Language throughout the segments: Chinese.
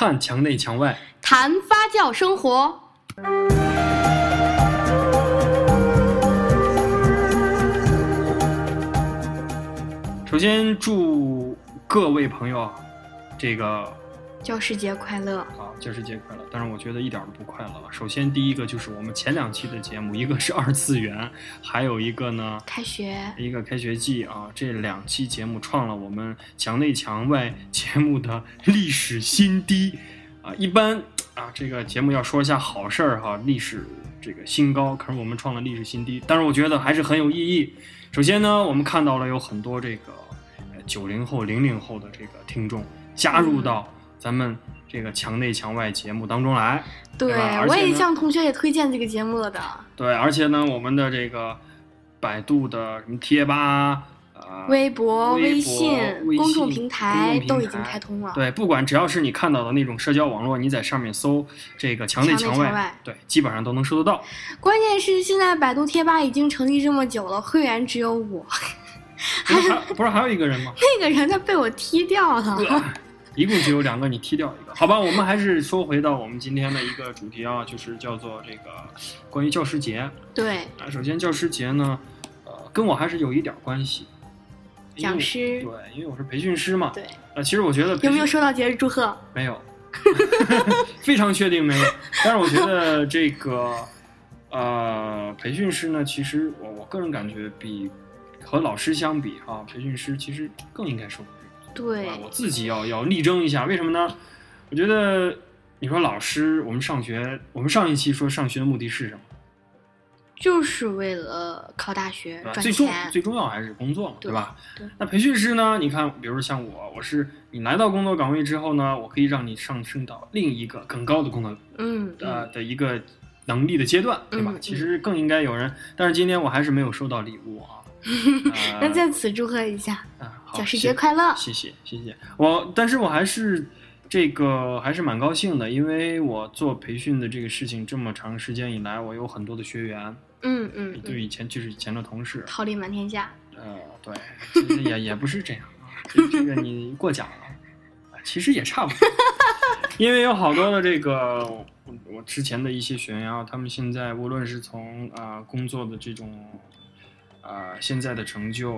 看墙内墙外。谈发酵生活。首先祝各位朋友啊，这个教师节快乐！好，教师节快乐！但是我觉得一点都不快乐了。首先第一个就是我们前两期的节目，一个是二次元，还有一个呢，开学。一个开学季啊，这两期节目创了我们墙内墙外节目的历史新低啊。一般啊，这个节目要说一下好事儿哈，历史这个新高，可是我们创了历史新低。但是我觉得还是很有意义。首先呢，我们看到了有很多这个呃九零后、零零后的这个听众加入到咱们这个墙内墙外节目当中来。对我也向同学也推荐这个节目了的。对，而且呢，我们的这个百度的什么贴吧。呃，微博、微信、公众平台都已经开通了。对，不管只要是你看到的那种社交网络，你在上面搜这个墙内墙外，对，基本上都能搜得到。关键是现在百度贴吧已经成立这么久了，会员只有我，还不是还有一个人吗？那个人他被我踢掉了。一共只有两个，你踢掉一个，好吧？我们还是说回到我们今天的一个主题啊，就是叫做这个关于教师节对，啊。首先，教师节呢，呃，跟我还是有一点关系。讲师对，因为我是培训师嘛。对，呃，其实我觉得有没有收到节日祝贺？没有，非常确定没有。但是我觉得这个呃，培训师呢，其实我我个人感觉比和老师相比哈、培训师其实更应该受对啊，我自己要要力争一下，为什么呢？我觉得你说老师，我们上学，我们上一期说上学的目的是什么？就是为了考大学赚钱？最重。最重要还是工作嘛，对对吧？对那培训师呢？你看，比如像我，我是你来到工作岗位之后呢，我可以让你上升到另一个更高的工作嗯，呃嗯的一个能力的阶段，对吧？嗯其实更应该有人，但是今天我还是没有收到礼物啊。呃那在此祝贺一下，教师节快乐！谢谢谢谢我，但是我还是这个还是蛮高兴的，因为我做培训的这个事情这么长时间以来，我有很多的学员，嗯嗯嗯，对以前就是以前的同事，桃李满天下。呃，对，其实也也不是这样啊，这这个你过奖了，啊其实也差不多，因为有好多的这个我我之前的一些学员啊，他们现在无论是从啊、工作的这种啊、现在的成就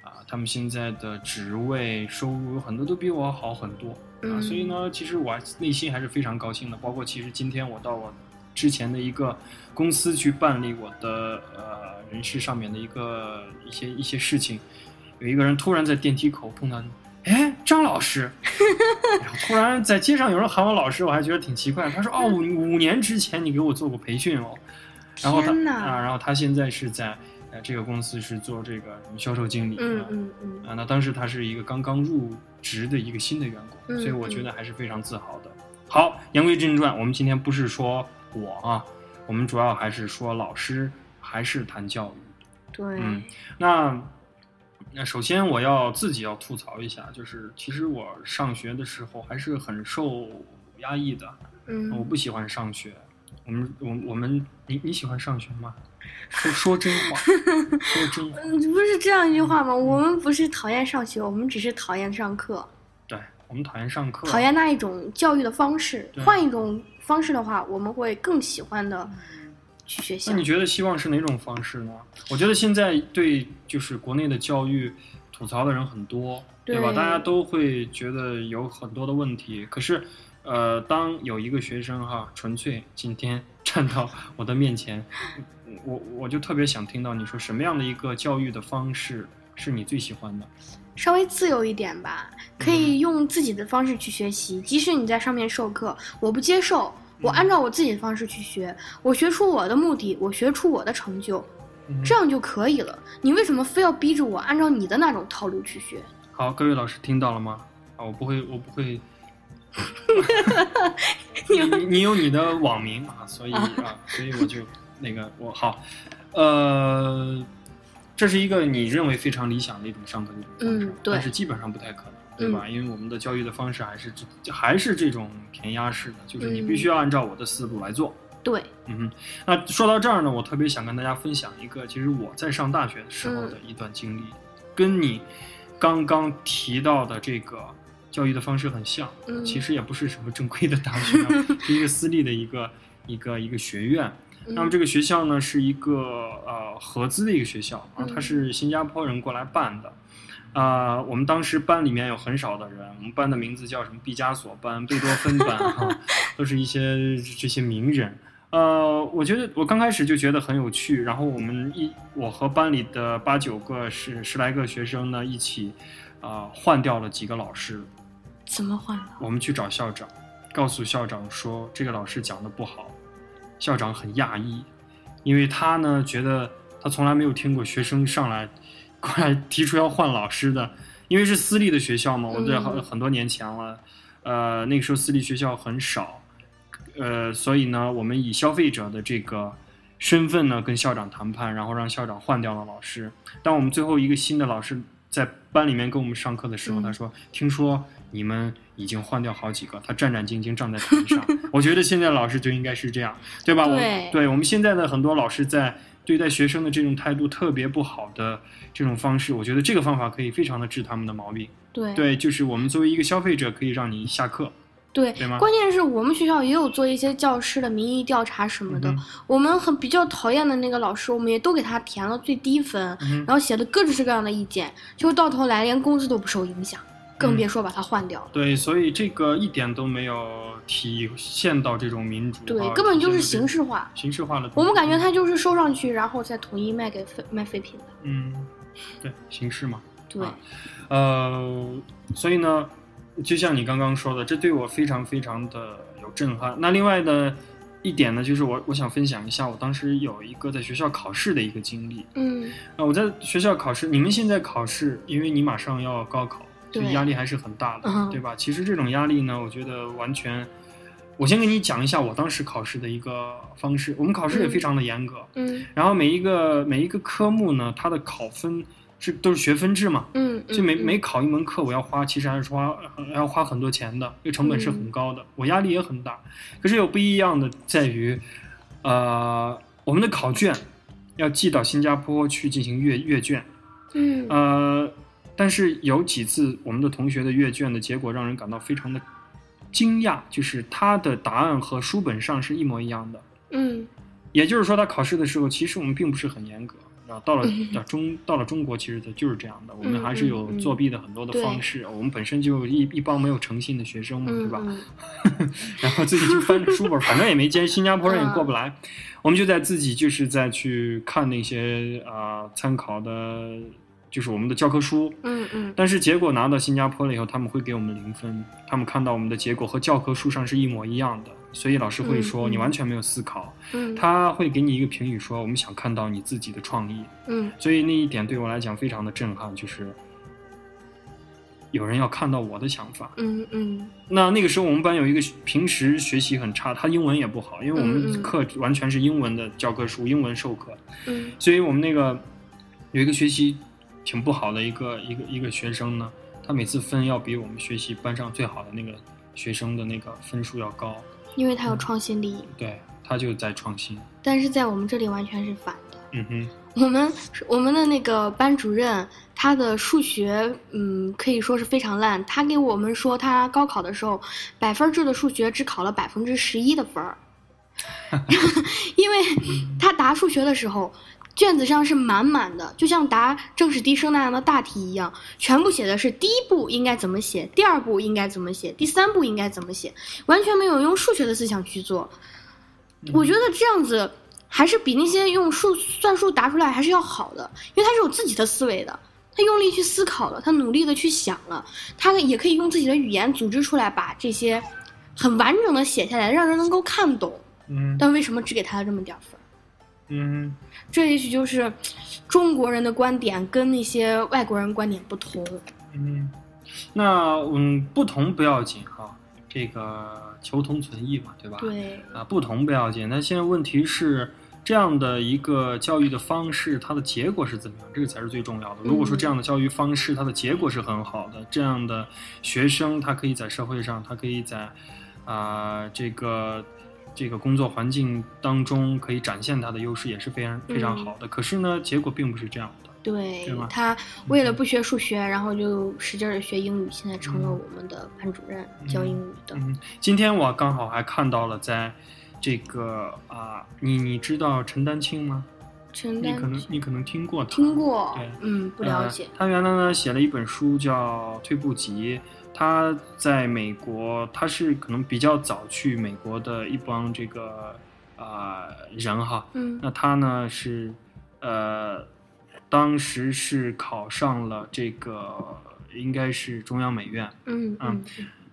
啊、他们现在的职位收入很多都比我好很多。啊，嗯所以呢，其实我内心还是非常高兴的，包括其实今天我到我之前的一个公司去办理我的呃人事上面的一个一些一些事情，有一个人突然在电梯口碰到你，哎，张老师，然后突然在街上有人喊我老师，我还觉得挺奇怪。他说哦，五五年之前你给我做过培训哦，然后他啊，然后他现在是在呃这个公司是做这个销售经理，嗯啊嗯嗯，啊，那当时他是一个刚刚入职的一个新的员工，嗯所以我觉得还是非常自豪的。好，言归正传，我们今天不是说我啊，我们主要还是说老师，还是谈教育。对，嗯，那那首先我要自己要吐槽一下，就是其实我上学的时候还是很受压抑的，我嗯，不喜欢上学。我们我我们你你喜欢上学吗？说 说真话，说真话。嗯，不是这样一句话吗？我们不是讨厌上学，我们只是讨厌上课，对我们讨厌上课，讨厌那一种教育的方式。换一种方式的话，我们会更喜欢的去学习那。你觉得希望是哪种方式呢？我觉得现在对就是国内的教育吐槽的人很多，对吧？大家都会觉得有很多的问题。可是，呃，当有一个学生哈，纯粹今天站到我的面前，我我就特别想听到你说什么样的一个教育的方式是你最喜欢的？稍微自由一点吧，可以用自己的方式去学习。即使你在上面授课，我不接受，我按照我自己的方式去学，我学出我的目的，我学出我的成就，嗯这样就可以了。你为什么非要逼着我按照你的那种套路去学？好，各位老师听到了吗？啊，我不会，我不会。你你你有你的网名啊，所以啊，所以我就 那个我好，呃，这是一个你认为非常理想的一种上课的一种方式，嗯对但是基本上不太可能，对吧？因为我们的教育的方式还是这还是这种填鸭式的，就是你嗯必须要按照我的思路来做。对，嗯哼，那说到这儿呢，我特别想跟大家分享一个，其实我在上大学的时候的一段经历，跟你刚刚提到的这个教育的方式很像，嗯其实也不是什么正规的大学、啊，是一个私立的一个一个一个学院。那么这个学校呢，是一个呃合资的一个学校啊，它是新加坡人过来办的。啊、我们当时班里面有很少的人，我们班的名字叫什么毕加索班、贝多芬班哈、都是一些这些名人。呃，我觉得我刚开始就觉得很有趣，然后我们一我和班里的八九个十十来个学生呢，一起啊、换掉了几个老师，怎么换的？我们去找校长，告诉校长说这个老师讲的不好。校长很讶异，因为他呢觉得他从来没有听过学生上来过来提出要换老师的，因为是私立的学校嘛，我在很嗯很多年前了，呃，那个时候私立学校很少，呃，所以呢，我们以消费者的这个身份呢跟校长谈判，然后让校长换掉了老师。当我们最后一个新的老师在班里面跟我们上课的时候，嗯他说：“听说你们已经换掉好几个。”他战战兢兢站在台上。我觉得现在老师就应该是这样，对吧？对我对我们现在的很多老师在对待学生的这种态度特别不好的这种方式，我觉得这个方法可以非常的治他们的毛病。对对，就是我们作为一个消费者，可以让你下课，对对关键是我们学校也有做一些教师的民意调查什么的。嗯我们很比较讨厌的那个老师，我们也都给他填了最低分，嗯然后写的各式各样的意见，就到头来连工资都不受影响，更嗯别说把它换掉了。对，所以这个一点都没有体现到这种民主，对啊，根本就是形式化。形式化的。我们感觉他就是收上去，然后再统一卖给废卖废品的。嗯，对，形式嘛。对，啊呃，所以呢，就像你刚刚说的，这对我非常非常的有震撼。那另外的一点呢，就是我我想分享一下，我当时有一个在学校考试的一个经历。嗯，啊，我在学校考试，你们现在考试，因为你马上要高考，对压力还是很大的，嗯对吧？其实这种压力呢，我觉得完全，我先给你讲一下我当时考试的一个方式。我们考试也非常的严格，嗯然后每一个每一个科目呢，它的考分是都是学分制嘛，嗯，就每嗯每考一门课，我要花，其实还是花还要花很多钱的，这个成本是很高的，我压力也很大。可是有不一样的在于，呃，我们的考卷要寄到新加坡去进行阅阅卷，嗯呃，但是有几次我们的同学的阅卷的结果让人感到非常的惊讶，就是他的答案和书本上是一模一样的。嗯也就是说，他考试的时候，其实我们并不是很严格。啊，到了中到了中国，其实它就是这样的，我们还是有作弊的很多的方式。我们本身就一一帮没有诚信的学生嘛，对吧？嗯 然后自己就翻着书本，反正也没接，新加坡人也过不嗯来，我们就在自己就是在去看那些啊、参考的，就是我们的教科书。嗯嗯但是结果拿到新加坡了以后，他们会给我们零分，他们看到我们的结果和教科书上是一模一样的，所以老师会说你完全没有思考。嗯，他会给你一个评语说，我们想看到你自己的创意，嗯所以那一点对我来讲非常的震撼，就是有人要看到我的想法。嗯嗯那那个时候我们班有一个平时学习很差，他英文也不好，因为我嗯们嗯课完全是英文的教科书，英文授课，嗯所以我们那个有一个学习挺不好的一个一个一个学生呢，他每次分要比我们学习班上最好的那个学生的那个分数要高，因为他有创新力，对他就在创新。但是在我们这里完全是反的。嗯哼，我们我们的那个班主任，他的数学，嗯，可以说是非常烂。他给我们说，他高考的时候，百分制的数学只考了百分之十一的分儿 因为他答数学的时候，卷子上是满满的，就像答政史地生那样的大题一样，全部写的是第一步应该怎么写，第二步应该怎么写，第三步应该怎么写，完全没有用数学的思想去做。我觉得这样子还是比那些用数算术答出来还是要好的，因为他是有自己的思维的，他用力去思考了，他努力的去想了，他也可以用自己的语言组织出来，把这些很完整的写下来，让人能够看懂。嗯但为什么只给他了这么点分儿？嗯这也许就是中国人的观点跟那些外国人观点不同。嗯，那嗯不同不要紧哈，这个求同存异嘛，对吧？对，啊，不同不要紧，那现在问题是。这样的一个教育的方式，它的结果是怎么样？这个才是最重要的。如果说这样的教育方式，它的结果是很好的，这样的学生他可以在社会上，他可以在啊、这个这个工作环境当中可以展现他的优势，也是非常非常好的。可是呢，结果并不是这样的。对他为了不学数学，然后就使劲的学英语，现在成了我们的班主任，教英语的。嗯，今天我刚好还看到了，在这个啊、你你知道陈丹青吗？陈丹你可能你可能听过他，听过对，嗯，不了解呃。他原来呢写了一本书叫《退步集》，他在美国，他是可能比较早去美国的一帮这个啊、人哈。嗯那他呢是呃，当时是考上了这个应该是中央美院。嗯嗯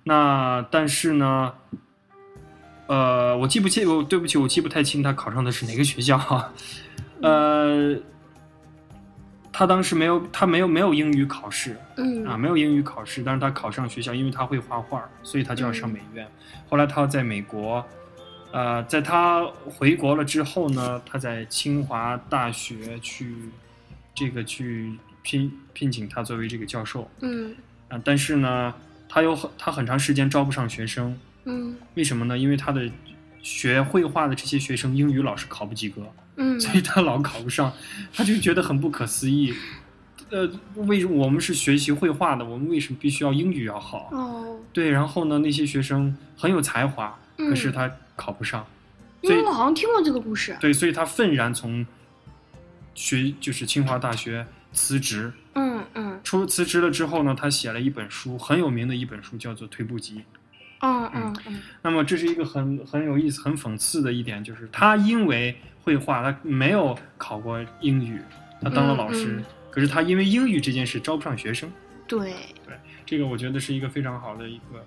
那但是呢，呃，我记不清，我对不起，我记不太清他考上的是哪个学校哈。呃，他当时没有，他没有没有英语考试嗯啊，没有英语考试，但是他考上学校，因为他会画画，所以他就要上嗯美院。后来他在美国，呃，在他回国了之后呢，他在清华大学去这个去聘聘请他作为这个教授。嗯啊，但是呢，他有很他很长时间招不上学生，嗯为什么呢？因为他的学绘画的这些学生英语老是考不及格，嗯所以他老考不上，他就觉得很不可思议。呃，为什么我们是学习绘画的，我们为什么必须要英语要好？哦，对，然后呢，那些学生很有才华，可是嗯他考不上，因所以为我好像听过这个故事。对，所以他愤然从学就是清华大学辞职。嗯嗯出辞职了之后呢，他写了一本书，很有名的一本书，叫做《退步集》。嗯嗯嗯那么这是一个很很有意思、很讽刺的一点，就是他因为绘画，他没有考过英语，他当了老师，嗯嗯可是他因为英语这件事招不上学生。对。对，这个我觉得是一个非常好的一个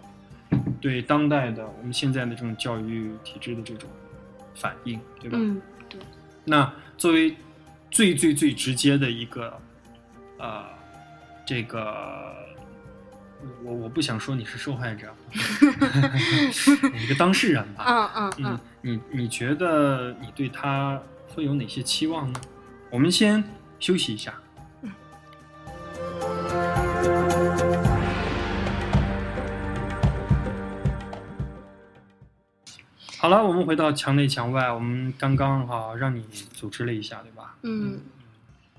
对当代的我们现在的这种教育体制的这种反应，对吧？嗯对。那作为最最最直接的一个，呃，这个，我我不想说你是受害者，你一个当事人吧。嗯嗯嗯嗯，，你你觉得你对他会有哪些期望呢？我们先休息一下。好了，我们回到墙内墙外，我们刚刚哈、让你组织了一下，对吧？嗯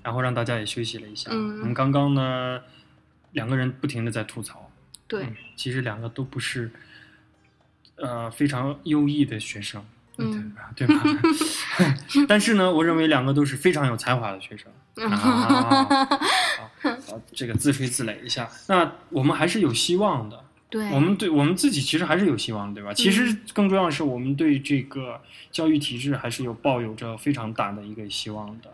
然后让大家也休息了一下。嗯我们刚刚呢，两个人不停的在吐槽，对嗯，其实两个都不是，呃，非常优异的学生，嗯对吧？对吧？但是呢，我认为两个都是非常有才华的学生嗯啊。好好这个自吹自擂一下，那我们还是有希望的。对，我们对我们自己其实还是有希望的，对吧？其实嗯更重要的是，我们对这个教育体制还是有抱有着非常大的一个希望的。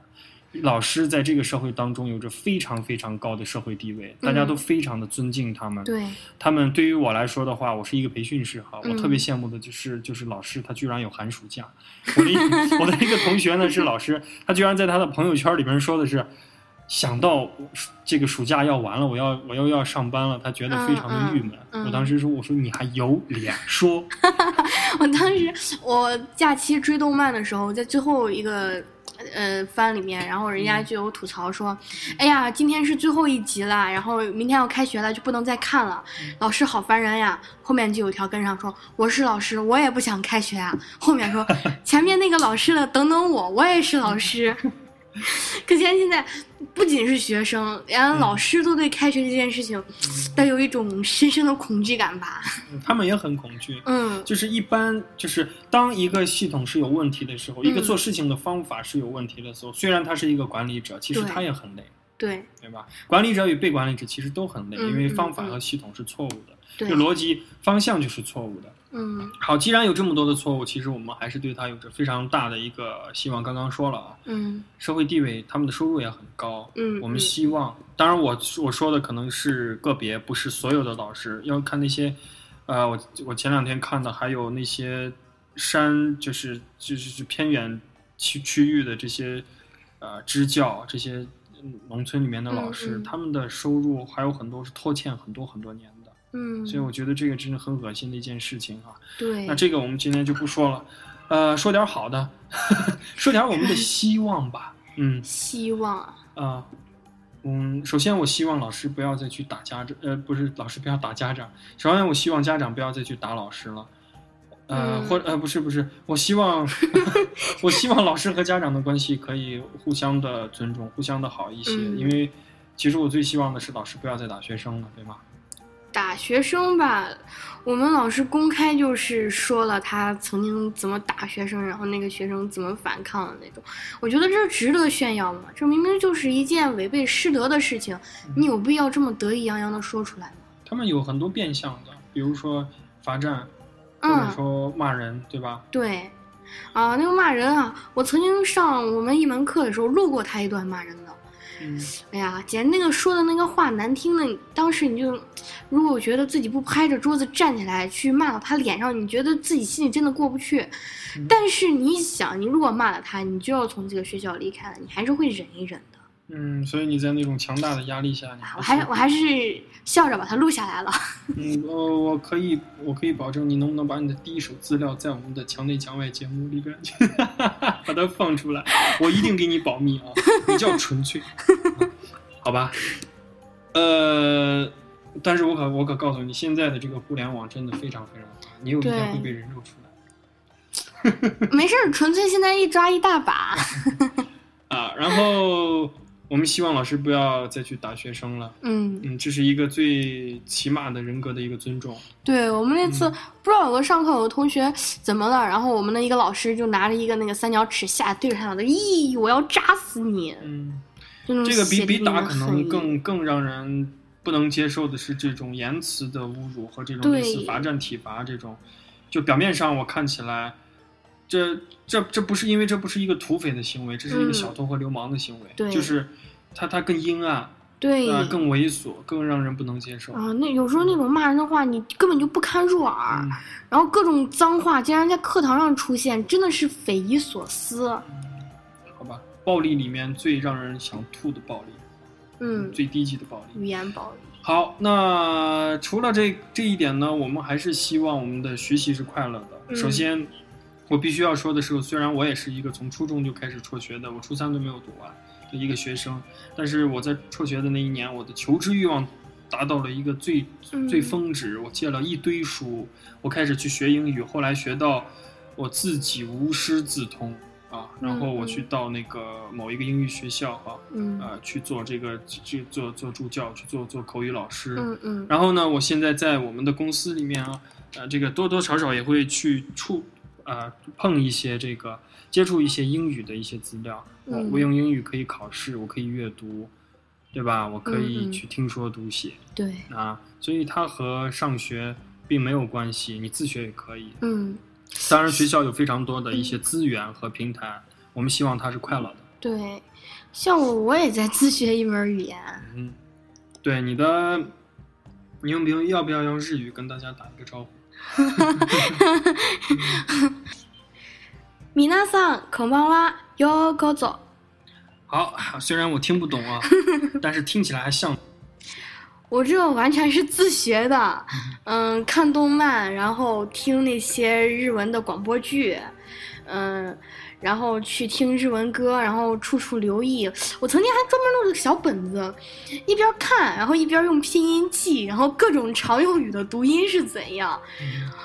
老师在这个社会当中有着非常非常高的社会地位，大家嗯都非常的尊敬他们。对，他们对于我来说的话，我是一个培训师哈，我嗯特别羡慕的就是就是老师他居然有寒暑假。我的一 我的一个同学呢是老师，他居然在他的朋友圈里边说的是，想到这个暑假要完了，我要我又要上班了，他觉得非常的郁闷。我当时说，我说你还有脸说？我当时我假期追动漫的时候，在最后一个呃番里面，然后人家就有吐槽说：“哎呀，今天是最后一集了，然后明天要开学了，就不能再看了，老师好烦人呀。”后面就有条跟上说：“我是老师，我也不想开学啊。”后面说：“前面那个老师了，等等我，我也是老师。” 可见现在不仅是学生，连老师都对开学这件事情带有一种深深的恐惧感吧。他们也很恐惧。嗯就是一般，就是当一个系统是有问题的时候，一个嗯做事情的方法是有问题的时候，虽然他是一个管理者，其实他也很累。对对吧？管理者与被管理者其实都很累，嗯因为方法嗯和系统是错误的，对这，逻辑方向就是错误的。嗯好，既然有这么多的错误，其实我们还是对他有着非常大的一个希望。刚刚说了啊，嗯社会地位，他们的收入也很高。嗯，我们嗯希望，当然我我说的可能是个别，不是所有的老师。要看那些，呃，我我前两天看的，还有那些山，就是就是是偏远区区域的这些呃支教，这些嗯农村里面的老师，嗯嗯他们的收入还有很多是拖欠很多很多年的。嗯，所以我觉得这个真是很恶心的一件事情啊。对，那这个我们今天就不说了，呃，说点好的，说点我们的希望吧。嗯希望啊、嗯，首先我希望老师不要再去打家长，呃，不是老师不要打家长。首先我希望家长不要再去打老师了。呃，嗯或呃不是不是，我希望 我希望老师和家长的关系可以互相的尊重，互相的好一些，嗯因为其实我最希望的是老师不要再打学生了，对吗？打学生吧，我们老师公开就是说了他曾经怎么打学生，然后那个学生怎么反抗的那种。我觉得这值得炫耀吗？这明明就是一件违背师德的事情，你有必要这么得意洋洋的说出来吗？他们有很多变相的，比如说罚站，或者嗯，说骂人，对吧？对，啊，那个骂人啊，我曾经上我们一门课的时候录过他一段骂人的。嗯，哎呀，姐那个说的那个话难听的，当时你就，如果我觉得自己不拍着桌子站起来去骂到他脸上，你觉得自己心里真的过不去。嗯但是你想，你如果骂了他，你就要从这个学校离开了，你还是会忍一忍的。嗯，所以你在那种强大的压力下，你我还我还是笑着把它录下来了。嗯，呃，我可以，我可以保证，你能不能把你的第一手资料在我们的墙内墙外节目里边去 把它放出来？我一定给你保密啊，比较纯粹，啊 好吧？呃，但是我可我可告诉你，现在的这个互联网真的非常非常大，你有一天会被人肉出来没事儿，纯粹现在一抓一大把。啊。然后我们希望老师不要再去打学生了，嗯，嗯，这是一个最起码的人格的一个尊重。对我们那次、嗯不知道有个上课有个同学怎么了，然后我们的一个老师就拿着一个那个三角尺下对着他脑袋，咦，我要扎死你！嗯。这个比比打可能更更让人不能接受的是这种言辞的侮辱和这种类似罚站体罚这种，就表面上我看起来，这这这不是因为这不是一个土匪的行为，这是一个嗯小偷和流氓的行为，对就是他他更阴暗，对呃，更猥琐，更让人不能接受。啊，那有时候那种骂人的话，你根本就不堪入耳，嗯然后各种脏话竟然在课堂上出现，真的是匪夷所思。好吧，暴力里面最让人想吐的暴力，嗯，最低级的暴力。语言暴力。好，那除了这这一点呢，我们还是希望我们的学习是快乐的。嗯首先，我必须要说的是，虽然我也是一个从初中就开始辍学的，我初三都没有读完的一个学生，但是我在辍学的那一年，我的求知欲望达到了一个最嗯最峰值。我借了一堆书，我开始去学英语，后来学到我自己无师自通啊，然后我嗯去到那个某一个英语学校啊，嗯呃，去做这个去做做助教，去做做口语老师。嗯嗯然后呢，我现在在我们的公司里面啊，呃，这个多多少少也会去触呃碰一些这个接触一些英语的一些资料。我嗯我用英语可以考试，我可以阅读，对吧？我可以去听说读写对，啊，所以它和上学并没有关系，你自学也可以。嗯当然，学校有非常多的一些资源和平台，我们希望它是快乐的。对，像我我也在自学一门语言。嗯，对你的，你用不用要不要用日语跟大家打一个招呼？米娜桑，こんばんは、ようこそ。好，虽然我听不懂啊，但是听起来还像。我这完全是自学的，嗯，看动漫，然后听那些日文的广播剧，嗯， 然后去听日文歌，然后处处留意。我曾经还专门弄了个小本子，一边看，然后一边用拼音记，然后各种常用语的读音是怎样。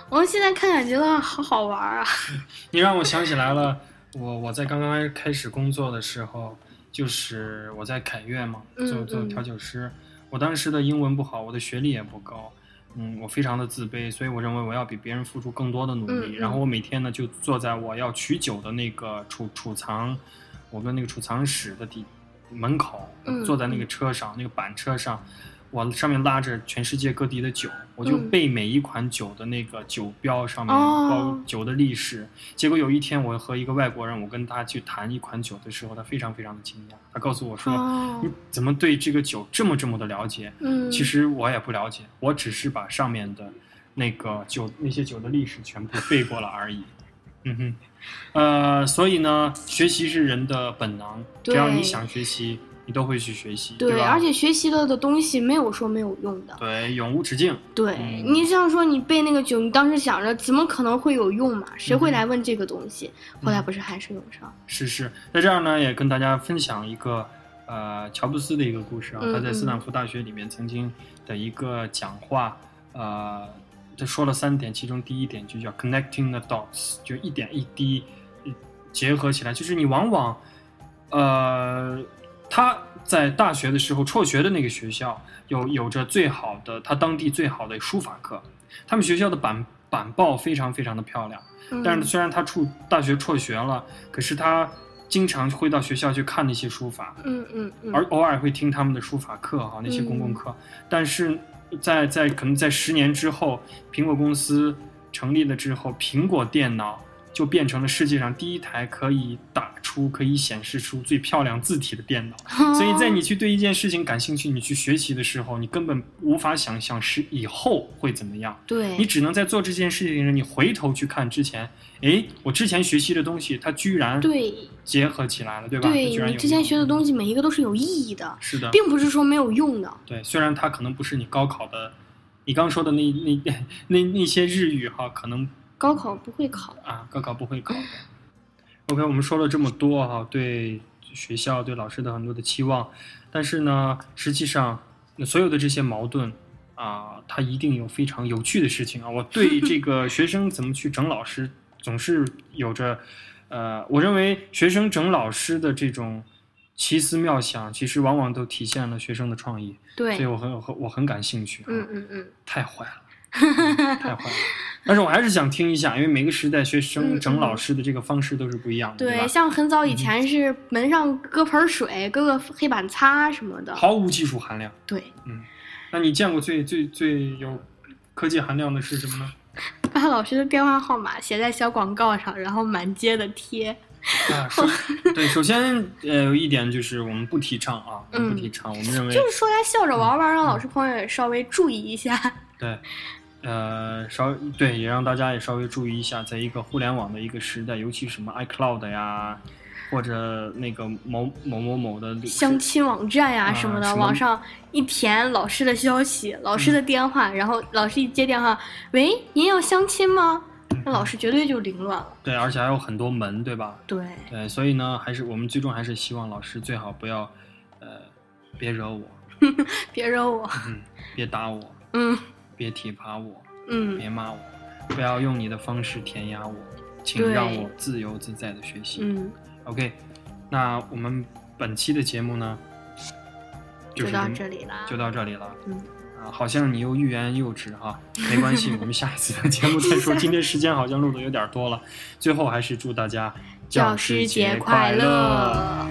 我现在看感觉得好好玩啊！你让我想起来了，我我在刚刚开始工作的时候，就是我在凯悦嘛，嗯做做嗯调酒师。我当时的英文不好，我的学历也不高，嗯，我非常的自卑，所以我认为我要比别人付出更多的努力。然后我每天呢就坐在我要取酒的那个储储藏，我们那个储藏室的底门口，嗯坐在那个车上、那个板车上，我上面拉着全世界各地的酒，我就嗯背每一款酒的那个酒标上面哦包酒的历史。结果有一天，我和一个外国人，我跟他去谈一款酒的时候，他非常非常的惊讶，他告诉我说：“哦你，怎么对这个酒这么这么的了解？”嗯，其实我也不了解，我只是把上面的那个酒那些酒的历史全部背过了而已。嗯哼，呃，所以呢，学习是人的本能，只要你想学习，你都会去学习，对，吧？而且学习了的东西没有说没有用的。对，永无止境。对、嗯你像说你背那个酒，你当时想着怎么可能会有用嘛？谁会来问这个东西？后来不是还是用上？是是，在这儿呢，也跟大家分享一个呃乔布斯的一个故事啊，嗯他在斯坦福大学里面曾经的一个讲话，呃，他说了三点，其中第一点就叫 connecting the dots，就一点一滴呃结合起来。就是你往往，呃，他在大学的时候，辍学的那个学校有有着最好的，他当地最好的书法课，他们学校的板板报非常非常的漂亮。嗯。但是虽然他辍大学辍学了，可是他经常会到学校去看那些书法，嗯嗯嗯，而偶尔会听他们的书法课哈，那些公共课。但是在在可能在十年之后，苹果公司成立了之后，苹果电脑就变成了世界上第一台可以打出、可以显示出最漂亮字体的电脑。所以在你去对一件事情感兴趣，你去学习的时候，你根本无法想象是以后会怎么样。对你只能在做这件事情时，你回头去看之前，诶，我之前学习的东西，它居然对结合起来了，对吧？对你之前学的东西每一个都是有意义的，是的，并不是说没有用的。对，虽然它可能不是你高考的，你刚说的那那 那那些日语哈，可能高考不会考，啊高考不会考。OK，我们说了这么多哈，对学校对老师的很多的期望，但是呢，实际上所有的这些矛盾啊，它一定有非常有趣的事情啊。我对这个 学生怎么去整老师，总是有着呃，我认为学生整老师的这种奇思妙想，其实往往都体现了学生的创意。对所以，我很我很我很感兴趣、啊。嗯嗯嗯，太坏了，太坏了。但是我还是想听一下，因为每个时代学生嗯整老师的这个方式都是不一样的，对，吧？像很早以嗯前是门上搁盆水，搁个黑板擦什么的。毫无技术含量。对，嗯那你见过最最最有科技含量的是什么呢？把老师的电话号码写在小广告上，然后满街的贴。啊，首 对，首先呃有一点就是我们不提倡啊，我们不嗯提倡，我们认为就是说来笑着玩嗯玩，让老师朋友也稍微注意一下。对，呃，稍对，也让大家也稍微注意一下，在一个互联网的一个时代，尤其什么 iCloud 呀，或者那个某某某某的相亲网站呀、啊什么的，么网上一填老师的消息、老师的电话，然后老师一接电话，喂，您要相亲吗？那老师绝对就凌乱了。对，而且还有很多门，对吧？对，对，所以呢，还是我们最终还是希望老师最好不要，呃，别惹我，别惹我。嗯，别打我，嗯别体罚我，嗯别骂我，不要用你的方式填压我，请让我自由自在的学习。嗯，OK，那我们本期的节目呢，就是到这里啦。就到这里了。嗯啊，好像你又欲言又止哈，没关系，我们下一次的节目再说。今天时间好像录的有点多了，最后还是祝大家教师节快乐！